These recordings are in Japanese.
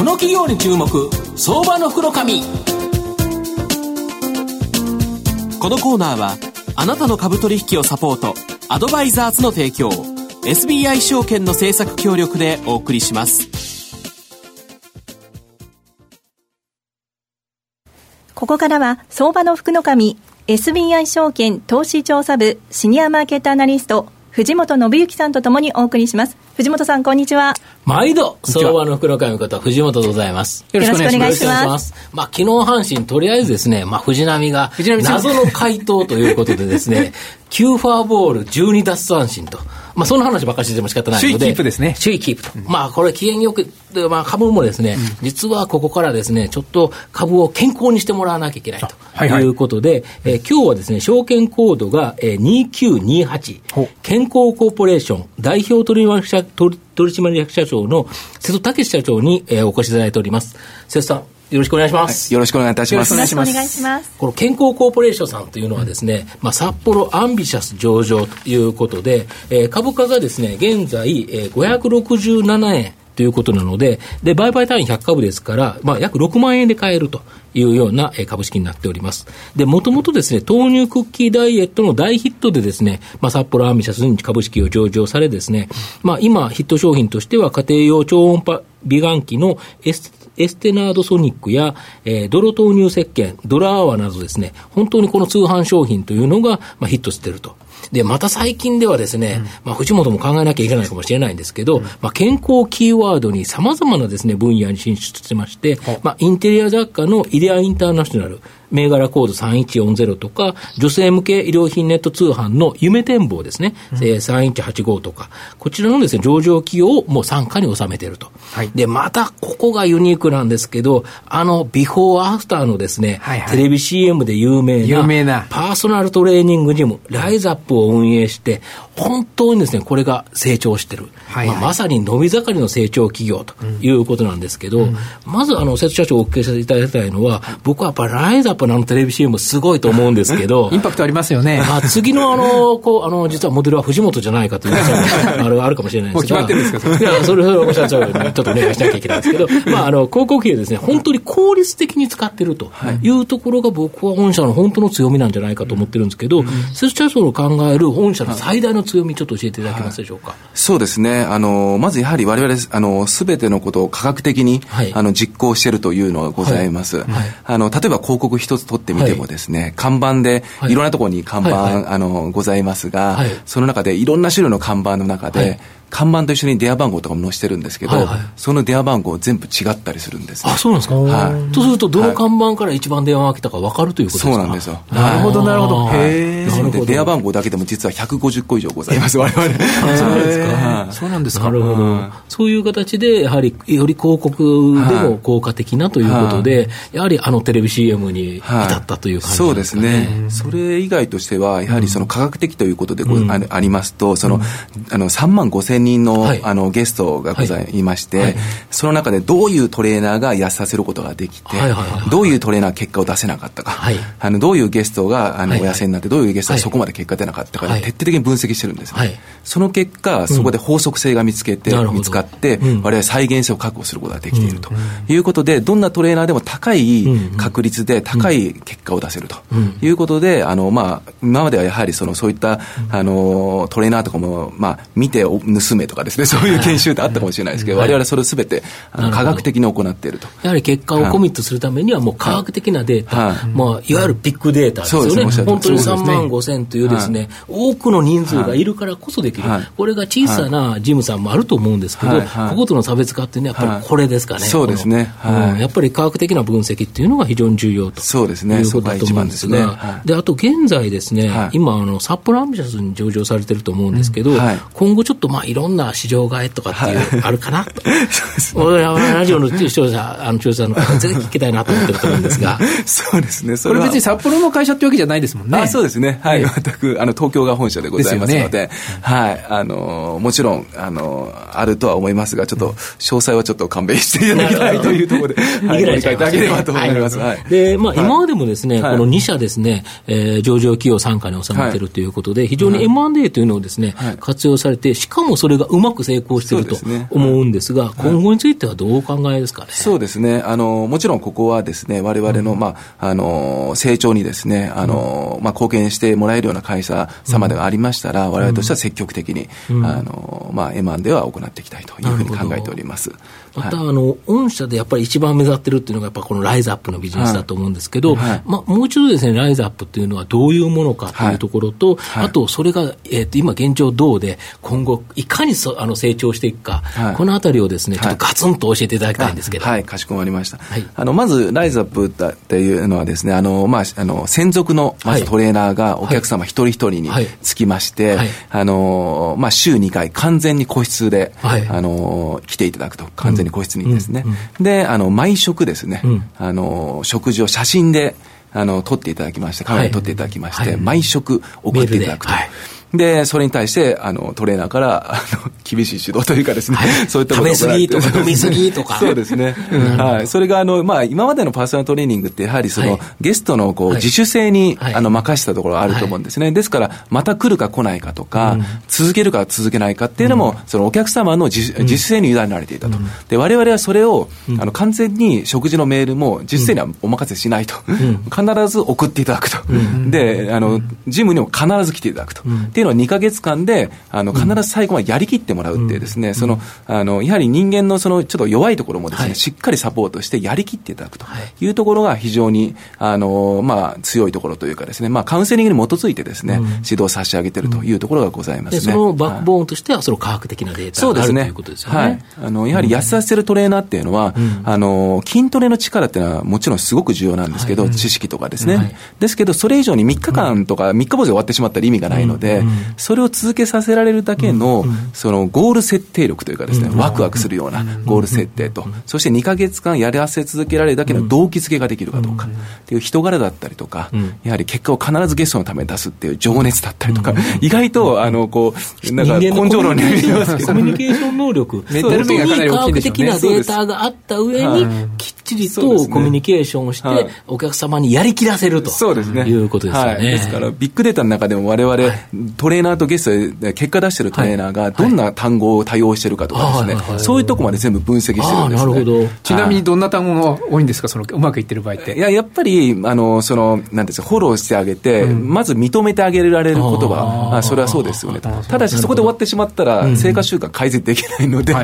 この企業に注目相場の袋紙。このコーナーはあなたの株取引をサポートアドバイザーズの提供 SBI 証券の政策協力でお送りします。ここからは相場の福の神 SBI 証券投資調査部シニアマーケットアナリスト藤本信之さんとともにお送りします。藤本さんこんにちは。毎度相場の袋紙こと藤本でございます。よろしくお願いします。まあ昨日阪神とりあえずですねまあ藤波が謎の回答ということでですね 9フォアボール12奪三振とまあ、そんな話ばっかりしても仕方ないので。首位キープですね。首位キープと。うん、まあ、これ、機嫌よく、まあ、株もですね、うん、実はここからですね、ちょっと株を健康にしてもらわなきゃいけないということで、はいはい、えー、今日はですね、証券コードが、えー、2928、健康コーポレーション代表取締取締役社長の瀬戸武社長に、えー、お越しいただいております。瀬戸さん、よろしくお願いします、はい、よろしくお願いいたします。よろしくお願いします。この健康コーポレーションさんというのはですね、まあ、札幌アンビシャス上場ということで、えー、株価がですね、現在、えー、567円。ということなので、で、売買単位100株ですから、まあ、約6万円で買えるというような株式になっております。で、もともとですね、豆乳クッキーダイエットの大ヒットでですね、まあ、札幌アンビシャスに株式を上場されですね、まあ、今、ヒット商品としては家庭用超音波美顔器のエスエステナードソニックや、えー、泥豆乳石鹸、ドラアワなどですね、本当にこの通販商品というのが、まあ、ヒットしていると。で、また最近ではですね、うん、まあ、藤本も考えなきゃいけないかもしれないんですけど、うん、まあ、健康キーワードに様々なですね、分野に進出してまして、まあ、インテリア雑貨のイデアインターナショナル、銘柄コード3140とか、女性向け医療品ネット通販の夢展望ですね、うん、3185とか、こちらのですね、上場企業をもう傘下に収めていると。はい、で、またここがユニークなんですけど、あの、ビフォーアフターのですね、はいはい、テレビ CM で有名な、有名な。パーソナルトレーニングジム、ライズアップを運営して、本当にですね、これが成長してる。はいはい、まあ、まさに伸び盛りの成長企業ということなんですけど、うん、まず、あの、瀬戸社長お聞きさせていただきたいのは、僕はやっぱりライズアップのあのテレビ CM すごいと思うんですけど、インパクトありますよね。まあ、次のあの、こう、あの、実はモデルは藤本じゃないかというあれあるかもしれないですけど。もう決まってるんですかいや、それ、それおっしゃっちゃうちょっとお願いしなきゃいけないんですけど、まあ、あの、広告費をですね、本当に効率的に使ってるというところが僕は本社の本当の強みなんじゃないかと思ってるんですけど、瀬戸社長の考える本社の最大の強み、ちょっと教えていただけますでしょうか？はい、そうですね。あの、まずやはり我々、あの、すべてのことを科学的に、はい、あの、実行しているというのがございます。はい、あの、例えば広告一つ取ってみてもですね、看板で、い。ろんなところに看板、あの、ございますが、その中でいろんな種類の看板の中で、看板と一緒に電話番号とかも載せてるんですけど、はいはい、その電話番号全部違ったりするんです、ね、あ、そうなんですか？はい。とすると、どの看板から一番電話が来たか分かるということですか、そうなんですよ。なるほど、なるほど。へえ。で、電話番号だけでも実は150個以上ございます、我々。そうですか。そうなんですか。なるほど。そういう形で、やはり、より広告でも効果的なということで、やはりあのテレビ CM に至ったという感じですか、ね、そうですね。それ以外としては、やはりその科学的ということでありますと、その、あの、3万5千人の、あの、のゲストがございまして、はい。はい、その中でどういうトレーナーが痩せさせることができて、はいはいはい、どういうトレーナー結果を出せなかったか、はい、あのどういうゲストがあの、お痩せになってどういうゲストがそこまで結果出なかったか、徹底的に分析してるんですね、その結果そこで法則性が見つけて、うん、見つかって、うん、我々再現性を確保することができていると。いうことで、どんなトレーナーでも高い確率で高い結果を出せると。いうことで、あのまあ、今まではやはりそのそういったあのトレーナーとかも、まあ、見て盗めとかですね そういう研修ってあったかもしれないですけど、われわれそれをすべてあの科学的に行っていると。やはり結果をコミットするためには、もう科学的なデータ、まあ、いわゆるビッグデータですよね。本当に3万5千というですね、多くの人数がい。るからこそできる。これが小さなジムさんもあると思うんですけど、こことの差別化っていうのはやっぱりこれですかね。そうですね。やっぱり科学的な分析っていうのが非常に重要とそうですね。いうことだと思うんですが、で、あと現在ですね、今、あの、札幌アンビシャスに上場されてると思うんですけど、今後ちょっとまあいろんな市場買いとかっていう、あるかなと。俺はラジオの視聴者、あの、視聴者の方、ぜひ聞きたいなと思ってると思うんですが。そうですね。これ別に札幌の会社ってわけじゃないですもんね。あそうですね。はい。全く、あの、東京が本社でございますので、はい。あの、もちろん、あの、あるとは思いますが、ちょっと、詳細はちょっと勘弁していただきたいというところで、はい。いただければと思います。はい。で、まあ、今までもですね、この2社ですね、え上場企業参加に収めてるということで、非常に M&A というのをですね、活用されて、しかもそれれがうまく成功していると思うんですが、今後についてはどうお考えですかね？そうですね。あの、もちろんここはですね、我々の、まあ、あの、成長にですね、あの、まあ、貢献してもらえるような会社様でがありましたら、我々としては積極的に、あの、まあ、M&A は行っていきたいというふうに考えております。また、あの、御社でやっぱり一番目立ってるっていうのが、やっぱこのライズアップのビジネスだと思うんですけど、はい、まあ、もう一度ですね、ライズアップっていうのはどういうものかというところと、はい、あと、それが、えっ、ー、と、今現状どうで、今後、いかにそあの成長していくか、はい、このあたりをですね、ちょっとガツンと教えていただきたいんですけど。はい、かしこまりました。あの、まず、ライズアップっていうのはですね、あの、まあ、あの、専属の、まずトレーナーがお客様一人一人につきまして、あの、まあ、週2回、完全に個室で、あの、来ていただくと、完全に個室にですね、ね。で、あの、毎食ですね、あの、食事を写真で、あの、撮っていただきまして、カメラで撮っていただきまして、毎食送っていただくと。で、それに対して、あの、トレーナーから、あの、厳しい指導というかですね、はい、そういったこと食べ過ぎとか飲み過ぎとか。そうですね。はい。それが、あの、まあ、今までのパーソナルトレーニングって、やはりその、はい、ゲストの、こう、自主性に、はい、あの、任したところがあると思うんですね。ですから、また来るか来ないかとか、うん、続けるか続けないかっていうのも、うん、その、お客様の自,、自主性に委ねられていたと。うん、で、我々はそれを、あの、完全に食事のメールも、自主性にはお任せしないと。必ず送っていただくと。で、あの、ジムにも必ず来ていただくと。っていうのは2か月間で、あの、必ず最後までやりきってもらうっていうですね、その、あの、やはり人間のその、ちょっと弱いところもですね、しっかりサポートしてやりきっていただくとい。うところが非常に、あの、まあ、強いところというかですね、まあ、カウンセリングに基づいてですね、指導差し上げてるというところがございますね。そのバックボーンとしては、その科学的なデータがあるということですよね。はい。あの、やはり痩せさせるトレーナーっていうのは、あの、筋トレの力っていうのはもちろんすごく重要なんですけど、知識とかですね。ですけど、それ以上に3日間とか3日坊主で終わってしまったら意味がないので、それを続けさせられるだけの、そのゴール設定力というかですね、ワクワクするようなゴール設定と、そして2か月間やらせ続けられるだけの動機づけができるかどうか。っていう人柄だったりとか、やはり結果を必ずゲストのために出すっていう情熱だったりとか、意外と、あの、こう、なんか根性論に見えますけど。コミュニケーション能力、メンタル面がかなり大きいでしょうね。科学的なデータがあった上に、きっちりとコミュニケーションをして、お客様にやりきらせると。そうですね。いうことですよね。ですから、ビッグデータの中でも我々、トレーナーとゲストで結果出してるトレーナーがどんな単語を多用してるかとかですね、そういうとこまで全部分析してるんですね。なるほど。ちなみにどんな単語が多いんですか、そのうまくいってる場合って。いや、やっぱり、あの、その、なんですか、フォローしてあげて、まず認めてあげられる言葉、あそれはそうですよね。ただし、そこで終わってしまったら、生活習慣改善できないので、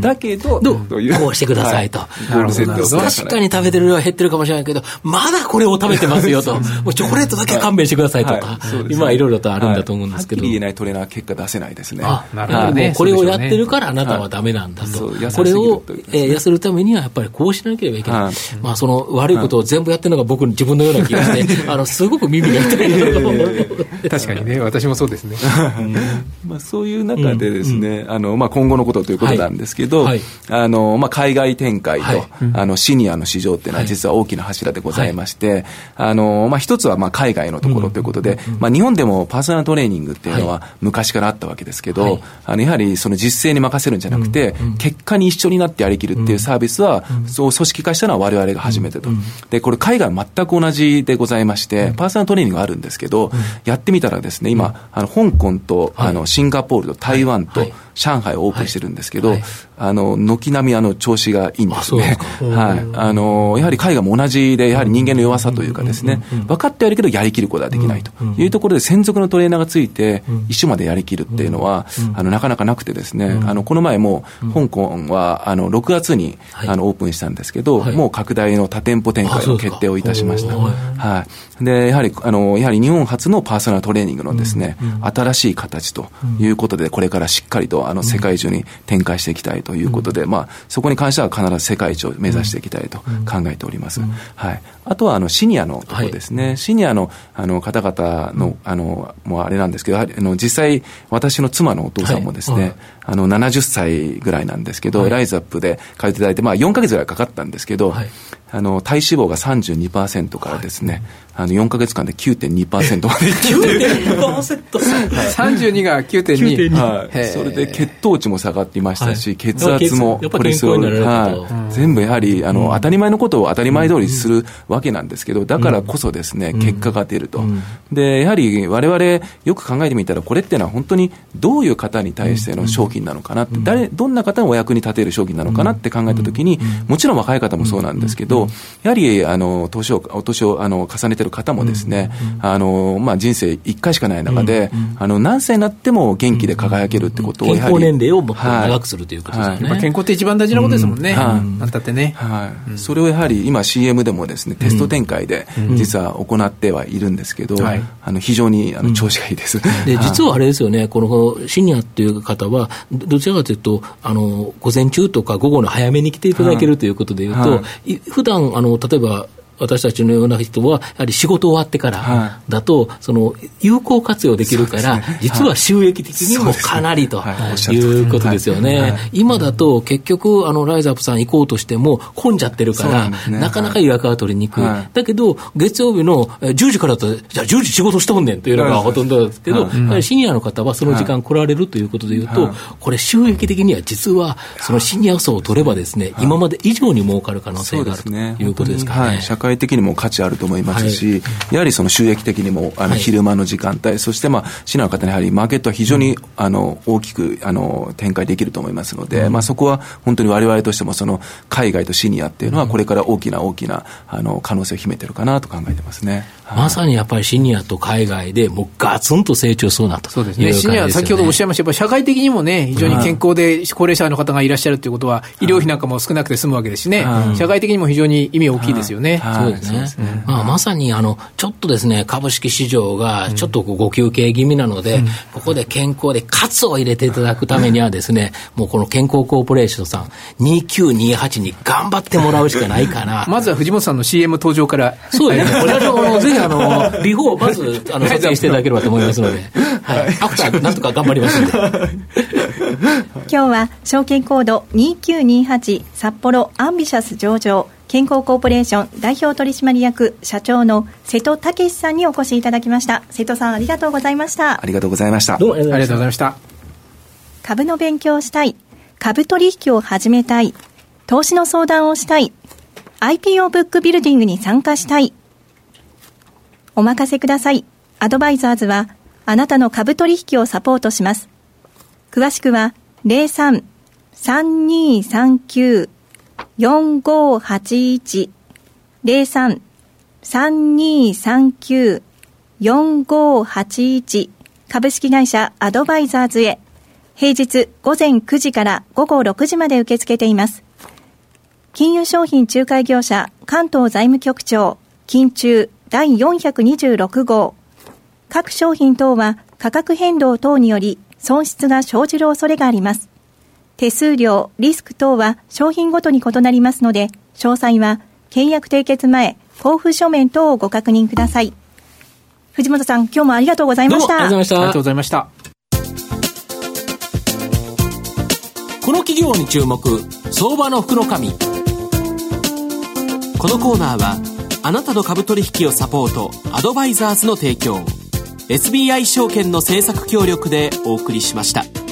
だけど、こうしてくださいと。確かに食べてる量は減ってるかもしれないけど、まだこれを食べてますよと。もうチョコレートだけ勘弁してくださいとか、今いろいろとあるんだと思うんですけど。はっきり言えないトレーナー結果出せないですね。なるほどね。これをやってるからあなたはダメなんだと。これを、えー、痩せるためにはやっぱりこうしなければいけない。まあその悪いことを全部やってるのが僕自分のような気がして、あの、すごく耳が痛い。確かにね、私もそうですね。まあそういう中でですね、あの、まあ今後のことということなんですけど、あの、まあ海外展開と、あの、シニアの市場っていうのは実は大きな柱でございまして、あの、まあ一つはまあ海外のところということで、まあ日本でもパーソナルトレーニングっていうのは昔からあったわけですけど、あの、やはりその実践に任せるんじゃなくて、結果に一緒になってやりきるっていうサービスは、そう組織化したのは我々が初めてと。で、これ海外全く同じでございまして、パーソナルトレーニングがあるんですけど、やってみたらですね、今、あの、香港と、あの、シンガポールと台湾と、上海をオープンしてるんですけど、はい。はい、あの、軒並みあの、調子がいいんですね。はい。あの、やはり海外も同じで、やはり人間の弱さというかですね、分かってやるけどやりきることはできないと。いうところで、専属のトレーナーがついて、一緒までやりきるっていうのは、あの、なかなかなくてですね、あの、この前も、香港は、あの、6月に、あの、オープンしたんですけど、もう拡大の多店舗展開の決定をいたしました。はい。で、やはり、あの、やはり日本初のパーソナルトレーニングのですね、新しい形ということで、これからしっかりとあの世界中に展開していきたいということで、うん、まあ、そこに関しては必ず世界一を目指していきたいと考えております。はい、あとはあのシニアのところですね、はい、シニアのあの方々のあのもうあれなんですけど、あの実際、私の妻のお父さんもですね、はい、あの70歳ぐらいなんですけど、ライズアップで通っていただいて、まあ、4か月ぐらいかかったんですけど、あの体脂肪が32%からですね、あの4か月間で9.2%までいって32が9.2、はい、それで血糖値も下がっていましたし、はい、血圧もコレステロール、はい、全部やはりあの、当たり前のことを当たり前通りするわけなんですけどだからこそですね、結果が出ると、でやはりわれわれよく考えてみたらこれっていうのは本当にどういう方に対しての商品なのかなって、誰どんな方のお役に立てる商品なのかなって考えたときに、もちろん若い方もそうなんですけど、やはりあの年をお年をあの重ねてる方もですね、あのまあ、人生1回しかない中で、あの何歳になっても元気で輝けるってことを健康年齢をもっと長くするということですね、はい、健康って一番大事なことですもんね、なんたってね、はい、それをやはり今 CM でもですねテスト展開で実は行ってはいるんですけど、あの非常にあの調子がいいです、で実はあれですよねこのシニアっていう方はどちらかというとあの午前中とか午後の早めに来ていただけるということでいうと、はい、普段あの例えば私たちのような人は、やはり仕事終わってからだと、その有効活用できるから、実は収益的にもかなりとい。うことですよね。今だと結局、あのライザップさん行こうとしても混んじゃってるから、なかなか予約は取りにくい。だけど、月曜日の10時からだと、じゃあ10時仕事しとんねんというのがほとんどですけど、シニアの方はその時間来られるということでいうと、これ収益的には実は、そのシニア層を取ればですね、今まで以上に儲かる可能性があるということですかね。会的にも価値あると思いますし、はい、やはりその収益的にもあの昼間の時間帯、はい、そしてまあ市の方にやはりマーケットは非常に、あの大きくあの展開できると思いますので、うん、まあ、そこは本当にわれわれとしてもその海外とシニアっていうのはこれから大きな大きなあの可能性を秘めてるかなと考えてますね。まさにやっぱりシニアと海外でもうガツンと成長そうなとそうですね。シニア、先ほどおっしゃいました、社会的にもね、非常に健康で高齢者の方がいらっしゃるということは、医療費なんかも少なくて済むわけですしね、社会的にも非常に意味大きいですよね。そうですね。まあ、まさにあのちょっとですね株式市場がちょっとご休憩気味なので、うん、ここで健康でカツを入れていただくためにはですね、もうこの健康コーポレーションさん2928に頑張ってもらうしかないかな。まずは藤本さんの CM 登場から。そうですね。これはぜひあの ビフォーまずあの撮影していただければと思いますので、はい、アフターなんとか頑張りますんで。今日は証券コード2928札幌アンビシャス上場健康コーポレーション代表取締役社長の瀬戸武さんにお越しいただきました。瀬戸さんありがとうございました。ありがとうございました。どうもありがとうございました。株の勉強をしたい。株取引を始めたい。投資の相談をしたい。IPO ブックビルディングに参加したいお任せください。アドバイザーズはあなたの株取引をサポートします。詳しくは03-3239 4581 03-3239-4581株式会社アドバイザーズへ。平日午前9時から午後6時まで受け付けています。金融商品仲介業者関東財務局長金中第426号各商品等は価格変動等により損失が生じる恐れがあります。手数料、リスク等は商品ごとに異なりますので、詳細は契約締結前、交付書面等をご確認ください。藤本さん、今日もありがとうございました。ありがとうございました。この企業に注目、相場の福の神。このコーナーは、あなたの株取引をサポート、アドバイザーズの提供、SBI 証券の政策協力でお送りしました。